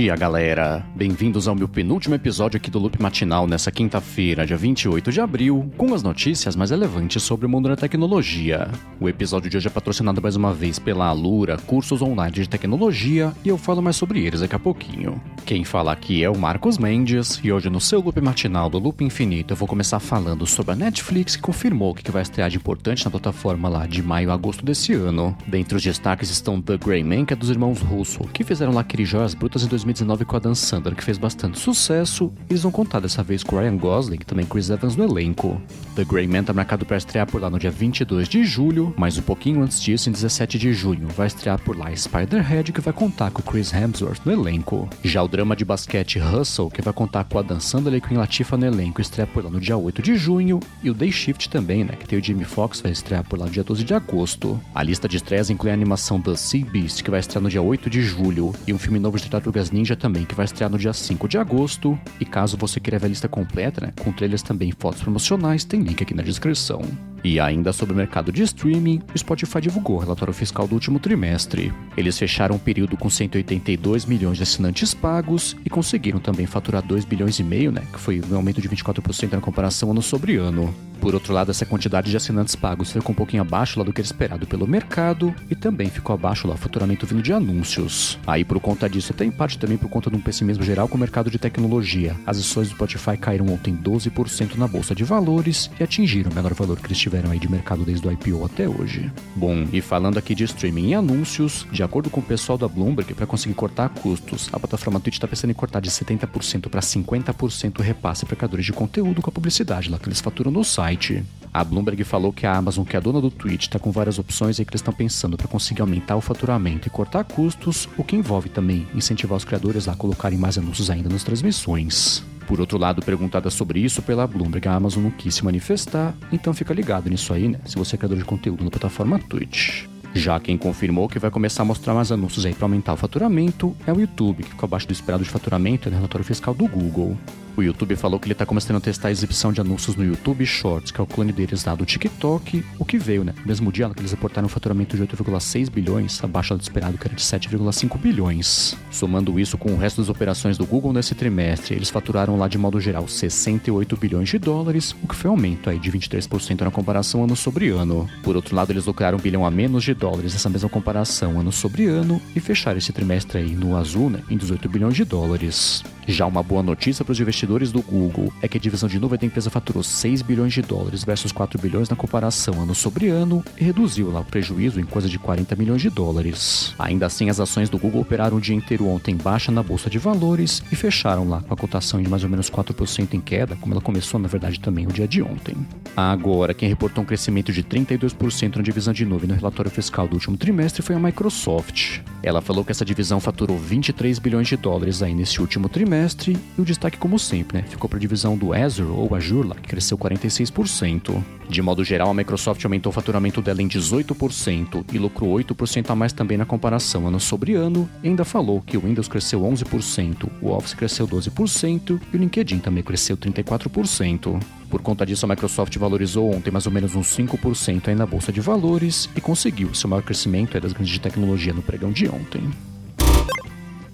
dia, galera! Bem-vindos ao meu penúltimo episódio aqui do Loop Matinal nessa quinta-feira, dia 28 de abril, com as notícias mais relevantes sobre o mundo da tecnologia. O episódio de hoje é patrocinado mais uma vez pela Alura, cursos online de tecnologia, e eu falo mais sobre eles daqui a pouquinho. Quem fala aqui é o Marcos Mendes, e hoje no seu Loop Matinal do Loop Infinito eu vou começar falando sobre a Netflix que confirmou que vai estrear de importante na plataforma lá de maio a agosto desse ano. Dentre os destaques estão The Grey Man, que é dos irmãos Russo, que fizeram lá aquele Joias Brutas em 2019 com a Dan Sandler, que fez bastante sucesso. Eles vão contar dessa vez com Ryan Gosling também Chris Evans no elenco. The Grey Man tá marcado para estrear por lá no dia 22 de julho, mas um pouquinho antes disso, em 17 de junho, vai estrear por lá Spider-Head, que vai contar com Chris Hemsworth no elenco. Já o drama de basquete Hustle, que vai contar com a Dan Sandler e Queen Latifah no elenco, estreia por lá no dia 8 de junho. E o Day Shift também, né, que tem o Jimmy Fox, vai estrear por lá no dia 12 de agosto. A lista de estreias inclui a animação The Sea Beast, que vai estrear no dia 8 de julho, e um filme novo de Tartarugas Ninja também, que vai estrear no dia 5 de agosto. E caso você queira ver a lista completa, né, com trailers também fotos promocionais, tem link aqui na descrição. E ainda sobre o mercado de streaming, o Spotify divulgou o relatório fiscal do último trimestre. Eles fecharam o período com 182 milhões de assinantes pagos e conseguiram também faturar 2 bilhões e meio, né, que foi um aumento de 24% na comparação ano sobre ano. Por outro lado, essa quantidade de assinantes pagos ficou um pouquinho abaixo lá do que era esperado pelo mercado e também ficou abaixo lá o faturamento vindo de anúncios. Aí, por conta disso, até em parte também por conta de um pessimismo geral com o mercado de tecnologia, as ações do Spotify caíram ontem 12% na bolsa de valores e atingiram o menor valor que eles tiveram aí de mercado desde o IPO até hoje. Bom, e falando aqui de streaming e anúncios, de acordo com o pessoal da Bloomberg, para conseguir cortar custos, a plataforma Twitch está pensando em cortar de 70% para 50% o repasse para criadores de conteúdo com a publicidade lá que eles faturam no site. A Bloomberg falou que a Amazon, que é a dona do Twitch, está com várias opções aí que eles estão pensando para conseguir aumentar o faturamento e cortar custos, o que envolve também incentivar os criadores a colocarem mais anúncios ainda nas transmissões. Por outro lado, perguntada sobre isso pela Bloomberg, a Amazon não quis se manifestar, então fica ligado nisso aí, né? Se você é criador de conteúdo na plataforma Twitch. Já quem confirmou que vai começar a mostrar mais anúncios aí para aumentar o faturamento é o YouTube, que ficou abaixo do esperado de faturamento no relatório fiscal do Google. O YouTube falou que ele está começando a testar a exibição de anúncios no YouTube Shorts, que é o clone deles lá do TikTok, o que veio, né? No mesmo dia que eles reportaram um faturamento de 8,6 bilhões, abaixo do esperado que era de 7,5 bilhões. Somando isso com o resto das operações do Google nesse trimestre, eles faturaram lá de modo geral 68 bilhões de dólares, o que foi um aumento aí de 23% na comparação ano sobre ano. Por outro lado, eles lucraram um bilhão a menos de dólares nessa mesma comparação ano sobre ano e fecharam esse trimestre aí no azul, né, em 18 bilhões de dólares. Já uma boa notícia para os investidores do Google é que a divisão de nuvem da empresa faturou 6 bilhões de dólares versus 4 bilhões na comparação ano sobre ano e reduziu lá o prejuízo em coisa de 40 milhões de dólares. Ainda assim, as ações do Google operaram o dia inteiro ontem baixa na bolsa de valores e fecharam lá com a cotação de mais ou menos 4% em queda, como ela começou na verdade também o dia de ontem. Agora, quem reportou um crescimento de 32% na divisão de nuvem no relatório fiscal do último trimestre foi a Microsoft. Ela falou que essa divisão faturou 23 bilhões de dólares aí nesse último trimestre trimestre e o destaque, como sempre, né, ficou para a divisão do Azure ou Azure, que cresceu 46%. De modo geral, a Microsoft aumentou o faturamento dela em 18% e lucrou 8% a mais também na comparação ano sobre ano, e ainda falou que o Windows cresceu 11%, o Office cresceu 12% e o LinkedIn também cresceu 34%. Por conta disso, a Microsoft valorizou ontem mais ou menos uns 5% aí na bolsa de valores e conseguiu seu maior crescimento das grandes de tecnologia no pregão de ontem.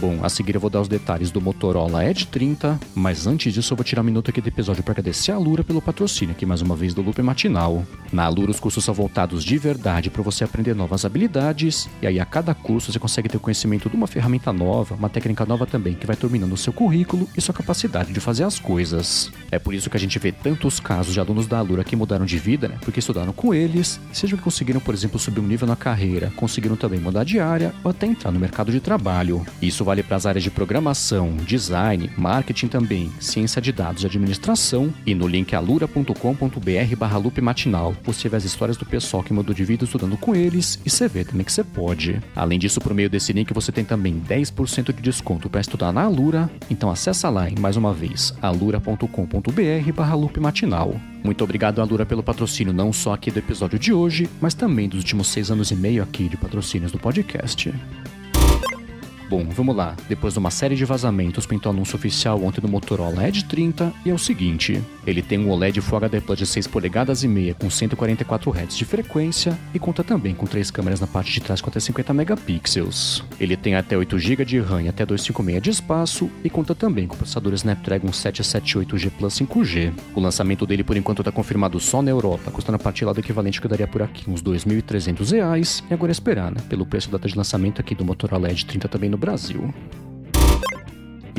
Bom, a seguir eu vou dar os detalhes do Motorola Edge 30, mas antes disso eu vou tirar um minuto aqui do episódio para agradecer a Lura pelo patrocínio aqui mais uma vez do Loop Matinal. Na Lura os cursos são voltados de verdade para você aprender novas habilidades, e aí a cada curso você consegue ter conhecimento de uma ferramenta nova, uma técnica nova também, que vai terminando o seu currículo e sua capacidade de fazer as coisas. É por isso que a gente vê tantos casos de alunos da Alura que mudaram de vida, né? Porque estudaram com eles, seja que conseguiram, por exemplo, subir um nível na carreira, conseguiram também mudar de área ou até entrar no mercado de trabalho. Isso vale para as áreas de programação, design, marketing também, ciência de dados e administração. E no link alura.com.br barra loop matinal você vê as histórias do pessoal que mudou de vida estudando com eles e você vê também que você pode. Além disso, por meio desse link você tem também 10% de desconto para estudar na Alura. Então acessa lá, mais uma vez, alura.com.br barra loop matinal. Muito obrigado, Alura, pelo patrocínio não só aqui do episódio de hoje, mas também dos últimos seis anos e meio aqui de patrocínios do podcast. Bom, vamos lá. Depois de uma série de vazamentos, pintou anúncio oficial ontem no Motorola Edge 30 e é o seguinte: ele tem um OLED Full HD Plus de 6 polegadas e meia com 144 Hz de frequência e conta também com três câmeras na parte de trás com até 50 megapixels. Ele tem até 8 GB de RAM e até 256 de espaço e conta também com o processador Snapdragon 778G Plus 5G. O lançamento dele por enquanto está confirmado só na Europa, custando a partir lá do equivalente que daria por aqui uns R$ 2.300 e agora é esperar, né, pelo preço da data de lançamento aqui do Motorola Edge 30 também no Brasil.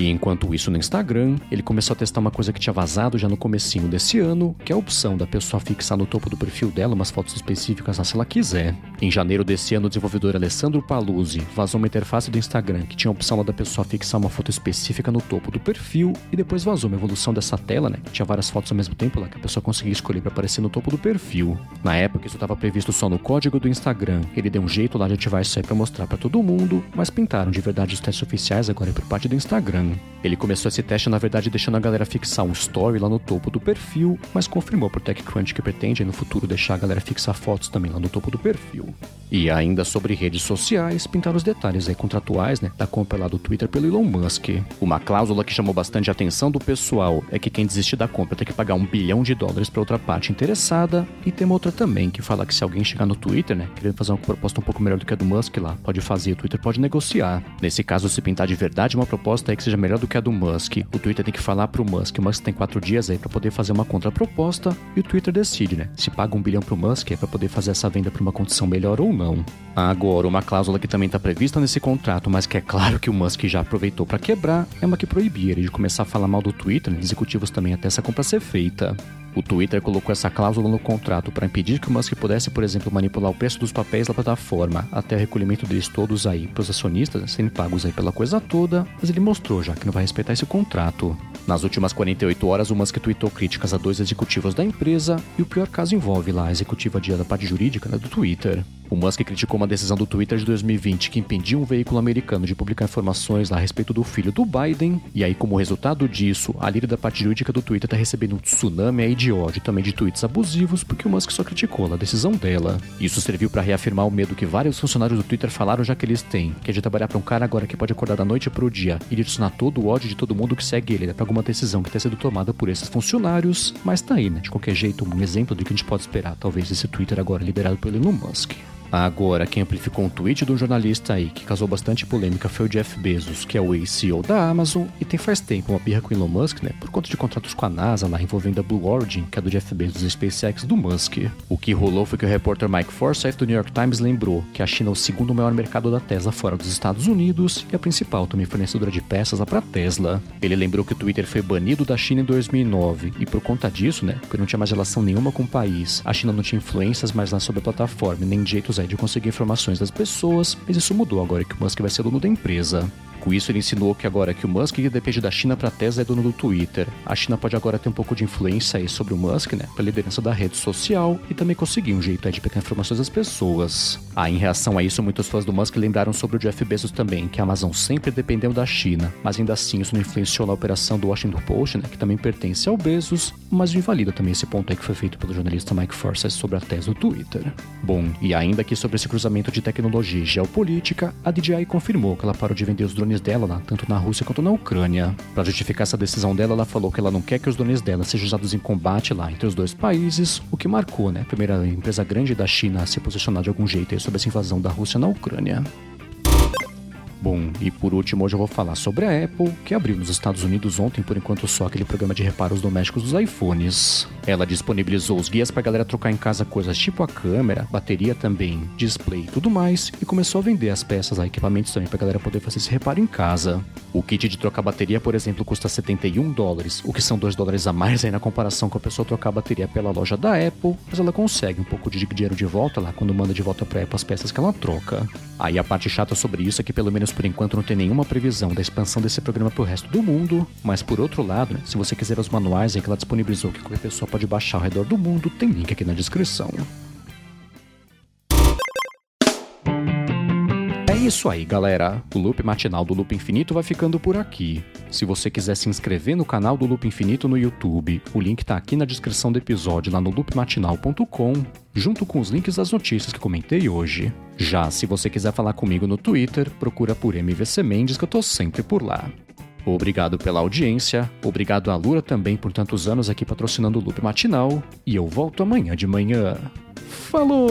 E enquanto isso no Instagram, ele começou a testar uma coisa que tinha vazado já no comecinho desse ano, que é a opção da pessoa fixar no topo do perfil dela umas fotos específicas se ela quiser. Em janeiro desse ano, o desenvolvedor Alessandro Paluzzi vazou uma interface do Instagram que tinha a opção da pessoa fixar uma foto específica no topo do perfil e depois vazou uma evolução dessa tela, né, que tinha várias fotos ao mesmo tempo lá que a pessoa conseguia escolher para aparecer no topo do perfil. Na época isso estava previsto só no código do Instagram. Ele deu um jeito lá de ativar isso aí para mostrar para todo mundo, mas pintaram de verdade os testes oficiais agora por parte do Instagram. Ele começou esse teste, na verdade, deixando a galera fixar um story lá no topo do perfil, mas confirmou por TechCrunch que pretende no futuro deixar a galera fixar fotos também lá no topo do perfil. E ainda sobre redes sociais, pintaram os detalhes aí contratuais, né, da compra lá do Twitter pelo Elon Musk. Uma cláusula que chamou bastante atenção do pessoal é que quem desistir da compra tem que pagar um bilhão de dólares para outra parte interessada, e tem uma outra também que fala que se alguém chegar no Twitter, né, querendo fazer uma proposta um pouco melhor do que a do Musk lá, pode fazer, o Twitter pode negociar. Nesse caso, se pintar de verdade uma proposta aí que seja melhor do que a do Musk, o Twitter tem que falar pro Musk, o Musk tem quatro dias aí para poder fazer uma contraproposta, e o Twitter decide, né, se paga um bilhão pro Musk é para poder fazer essa venda para uma condição melhor ou não não. Agora, uma cláusula que também está prevista nesse contrato, mas que é claro que o Musk já aproveitou para quebrar, é uma que proibia ele de começar a falar mal do Twitter, né, executivos também até essa compra ser feita. O Twitter colocou essa cláusula no contrato para impedir que o Musk pudesse, por exemplo, manipular o preço dos papéis da plataforma até o recolhimento deles todos aí para os acionistas, sendo pagos aí pela coisa toda, mas ele mostrou já que não vai respeitar esse contrato. Nas últimas 48 horas, o Musk tweetou críticas a dois executivos da empresa e o pior caso envolve lá a executiva de da parte jurídica né, do Twitter. O Musk criticou uma decisão do Twitter de 2020 que impedia um veículo americano de publicar informações a respeito do filho do Biden, e aí, como resultado disso, a líder da parte jurídica do Twitter está recebendo um tsunami aí de ódio também de tweets abusivos, porque o Musk só criticou a decisão dela. Isso serviu para reafirmar o medo que vários funcionários do Twitter falaram já que eles têm, que é de trabalhar para um cara agora que pode acordar da noite pro dia e direcionar todo o ódio de todo mundo que segue ele, né, pra alguma decisão que tenha sido tomada por esses funcionários, mas tá aí, né? De qualquer jeito, um exemplo do que a gente pode esperar, talvez, desse Twitter agora liberado pelo Elon Musk. Agora, quem amplificou um tweet de um jornalista aí que causou bastante polêmica foi o Jeff Bezos, que é o ex-CEO da Amazon e tem faz tempo uma birra com Elon Musk, né, por conta de contratos com a NASA lá envolvendo a Blue Origin, que é do Jeff Bezos e SpaceX do Musk. O que rolou foi que o repórter Mike Forsyth do New York Times lembrou que a China é o segundo maior mercado da Tesla fora dos Estados Unidos e a principal também fornecedora de peças lá para Tesla. Ele lembrou que o Twitter foi banido da China em 2009 e por conta disso, né, porque não tinha mais relação nenhuma com o país, a China não tinha influências mais lá sobre a plataforma, nem jeitos de conseguir informações das pessoas, mas isso mudou agora que o Musk vai ser dono da empresa. Com isso, ele insinuou que agora que o Musk depende da China para Tesla é dono do Twitter, a China pode agora ter um pouco de influência aí sobre o Musk, né, para liderança da rede social e também conseguir um jeito aí de pegar informações das pessoas. Aí, em reação a isso, muitos fãs do Musk lembraram sobre o Jeff Bezos também, que a Amazon sempre dependeu da China, mas ainda assim isso não influenciou na operação do Washington Post, né, que também pertence ao Bezos, mas invalida também esse ponto aí que foi feito pelo jornalista Mike Forsyth sobre a Tesla do Twitter. Bom, e ainda aqui sobre esse cruzamento de tecnologia e geopolítica, a DJI confirmou que ela parou de vender os drones dela lá, tanto na Rússia quanto na Ucrânia. Para justificar essa decisão dela, ela falou que ela não quer que os drones dela sejam usados em combate lá entre os dois países, o que marcou, né, a primeira empresa grande da China a se posicionar de algum jeito sobre essa invasão da Rússia na Ucrânia. Bom, e por último, hoje eu vou falar sobre a Apple, que abriu nos Estados Unidos ontem, por enquanto só aquele programa de reparos domésticos dos iPhones. Ela disponibilizou os guias pra galera trocar em casa coisas tipo a câmera, bateria também, display e tudo mais, e começou a vender as peças, a equipamentos também pra galera poder fazer esse reparo em casa. O kit de trocar bateria, por exemplo, custa 71 dólares, o que são 2 dólares a mais aí na comparação com a pessoa trocar a bateria pela loja da Apple, mas ela consegue um pouco de dinheiro de volta lá quando manda de volta pra Apple as peças que ela troca. Aí a parte chata sobre isso é que pelo menos por enquanto não tem nenhuma previsão da expansão desse programa para o resto do mundo, mas por outro lado, né, se você quiser os manuais em que ela disponibilizou que qualquer pessoa pode baixar ao redor do mundo, tem link aqui na descrição. É isso aí, galera. O loop matinal do Loop Infinito vai ficando por aqui. Se você quiser se inscrever no canal do Loop Infinito no YouTube, o link tá aqui na descrição do episódio lá no loopmatinal.com junto com os links das notícias que comentei hoje. Já se você quiser falar comigo no Twitter, procura por MVC Mendes que eu tô sempre por lá. Obrigado pela audiência, obrigado a Lura também por tantos anos aqui patrocinando o Loop Matinal, e eu volto amanhã de manhã. Falou!